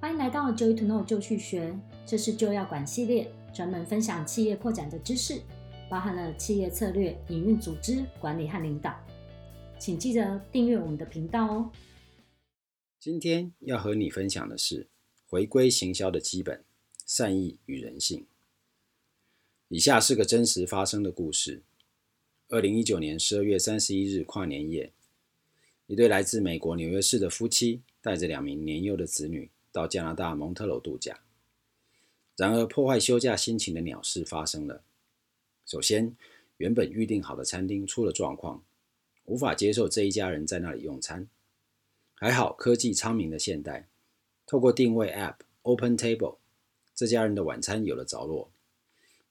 欢迎来到 Joy to Know 就去学，这是就要管系列，专门分享企业扩展的知识，包含了企业策略、营运、组织管理和领导。请记得订阅我们的频道哦。今天要和你分享的是回归行销的基本：善意与人性。以下是个真实发生的故事：二零一九年十二月三十一日跨年夜，一对来自美国纽约市的夫妻带着两名年幼的子女。到加拿大蒙特娄度假，然而破坏休假心情的鸟事发生了。首先，原本预定好的餐厅出了状况，无法接受这一家人在那里用餐。还好科技昌明的现代，透过定位 App Open Table，这家人的晚餐有了着落，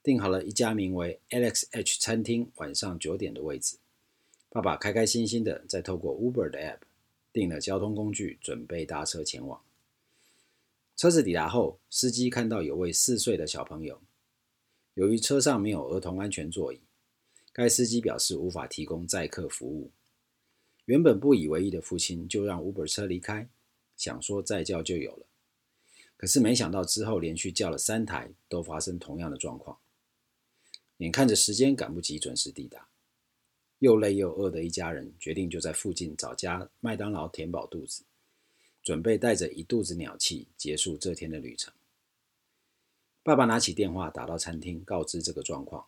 订好了一家名为 Alex H 餐厅晚上九点的位置。爸爸开开心心的再透过 Uber 的 App 订了交通工具，准备搭车前往。车子抵达后，司机看到有位四岁的小朋友。由于车上没有儿童安全座椅，该司机表示无法提供载客服务。原本不以为意的父亲就让 Uber 车离开，想说再叫就有了。可是没想到之后连续叫了三台，都发生同样的状况。眼看着时间赶不及准时抵达，又累又饿的一家人决定就在附近找家麦当劳填饱肚子。准备带着一肚子鸟气结束这天的旅程。爸爸拿起电话打到餐厅，告知这个状况，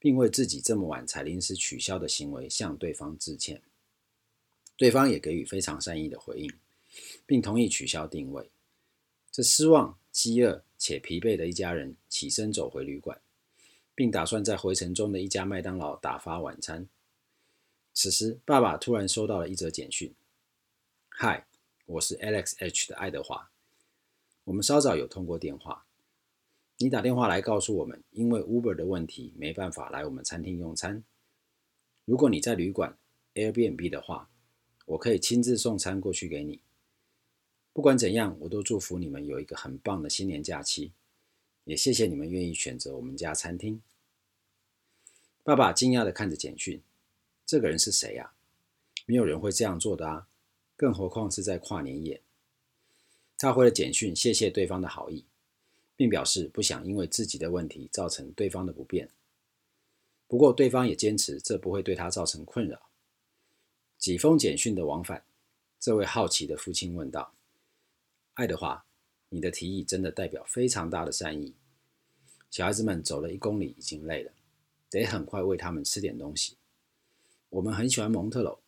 并为自己这么晚才临时取消的行为向对方致歉。对方也给予非常善意的回应，并同意取消订位。这失望、饥饿且疲惫的一家人起身走回旅馆，并打算在回程中的一家麦当劳打发晚餐。此时，爸爸突然收到了一则简讯：“嗨。”我是 Alex H 的爱德华，我们稍早有通过电话。你打电话来告诉我们，因为 Uber 的问题没办法来我们餐厅用餐。如果你在旅馆 Airbnb 的话，我可以亲自送餐过去给你。不管怎样，我都祝福你们有一个很棒的新年假期，也谢谢你们愿意选择我们家餐厅。爸爸惊讶地看着简讯，这个人是谁呀？没有人会这样做的啊！更何况是在跨年夜，他回了简讯，谢谢对方的好意，并表示不想因为自己的问题造成对方的不便。不过，对方也坚持这不会对他造成困扰。几封简讯的往返，这位好奇的父亲问道：“爱德华，你的提议真的代表非常大的善意。小孩子们走了一公里已经累了，得很快喂他们吃点东西。我们很喜欢蒙特娄。”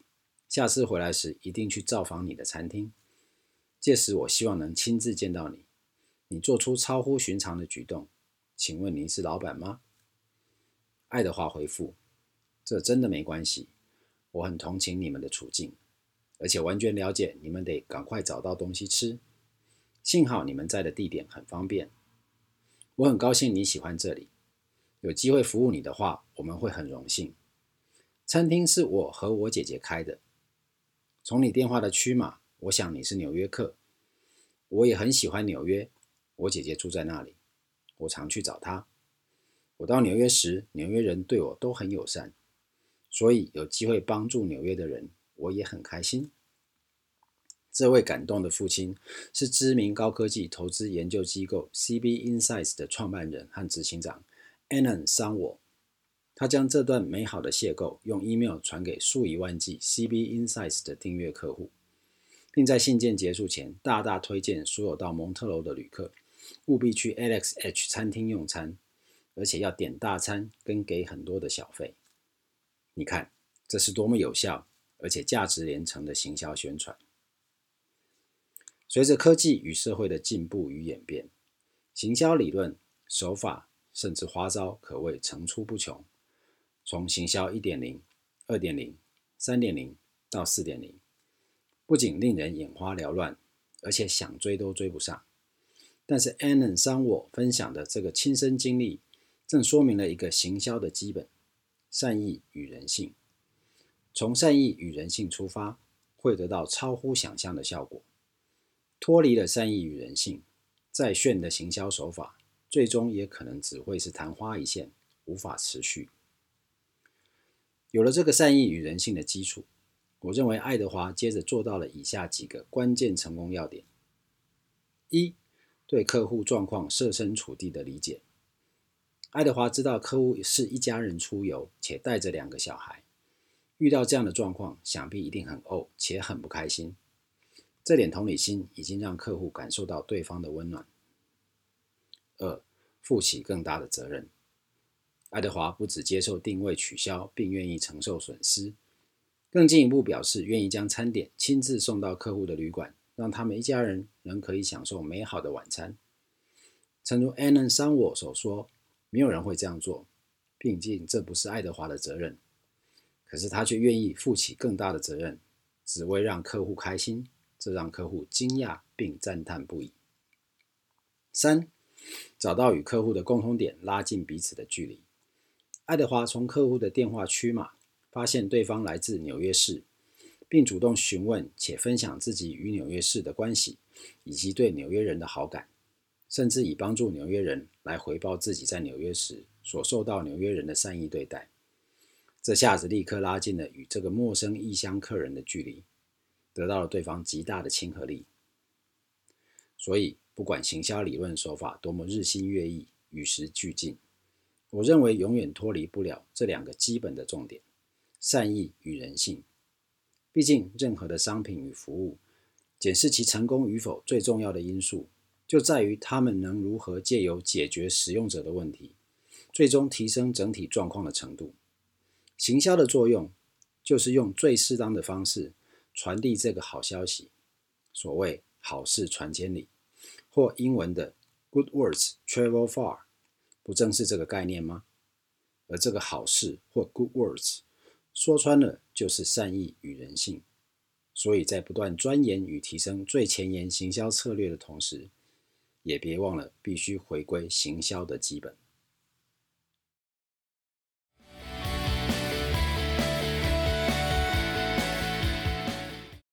下次回来时一定去造访你的餐厅，届时我希望能亲自见到你。你做出超乎寻常的举动，请问您是老板吗？爱德华回复：“这真的没关系，我很同情你们的处境，而且完全了解你们得赶快找到东西吃。幸好你们在的地点很方便，我很高兴你喜欢这里。有机会服务你的话，我们会很荣幸。餐厅是我和我姐姐开的。”从你电话的区码，我想你是纽约客。我也很喜欢纽约，我姐姐住在那里，我常去找她。我到纽约时，纽约人对我都很友善，所以有机会帮助纽约的人，我也很开心。这位感动的父亲是知名高科技投资研究机构 CB Insights 的创办人和执行长 Anand Sawant。他将这段美好的邂逅用 email 传给数以万计 CB Insights 的订阅客户，并在信件结束前大大推荐所有到蒙特楼的旅客务必去 Alex H 餐厅用餐，而且要点大餐跟给很多的小费。你看，这是多么有效而且价值连城的行销宣传。随着科技与社会的进步与演变，行销理论、手法甚至花招可谓层出不穷。从行销一点零、二点零、三点零到四点零，不仅令人眼花缭乱，而且想追都追不上。但是 Anand Sawant 分享的这个亲身经历，正说明了一个行销的基本：善意与人性。从善意与人性出发，会得到超乎想象的效果。脱离了善意与人性，再炫的行销手法，最终也可能只会是昙花一现，无法持续。有了这个善意与人性的基础，我认为爱德华接着做到了以下几个关键成功要点：一、对客户状况设身处地的理解。爱德华知道客户是一家人出游，且带着两个小孩，遇到这样的状况，想必一定很怄，且很不开心。这点同理心已经让客户感受到对方的温暖。二，负起更大的责任。爱德华不只接受定位取消，并愿意承受损失，更进一步表示愿意将餐点亲自送到客户的旅馆，让他们一家人仍可以享受美好的晚餐。诚如 Anand Samwal 所说，没有人会这样做，毕竟这不是爱德华的责任。可是他却愿意负起更大的责任，只为让客户开心，这让客户惊讶并赞叹不已。三，找到与客户的共同点，拉近彼此的距离。爱德华从客户的电话区码发现对方来自纽约市，并主动询问且分享自己与纽约市的关系，以及对纽约人的好感，甚至以帮助纽约人来回报自己在纽约时所受到纽约人的善意对待。这下子立刻拉近了与这个陌生异乡客人的距离，得到了对方极大的亲和力。所以，不管行销理论手法多么日新月异、与时俱进。我认为永远脱离不了这两个基本的重点：善意与人性。毕竟，任何的商品与服务，检视其成功与否，最重要的因素就在于他们能如何借由解决使用者的问题，最终提升整体状况的程度。行销的作用，就是用最适当的方式传递这个好消息。所谓“好事传千里”，或英文的 “Good words travel far”。不正是这个概念吗？而这个好事或 good words，说穿了就是善意与人性。所以在不断钻研与提升最前沿行销策略的同时，也别忘了必须回归行销的基本。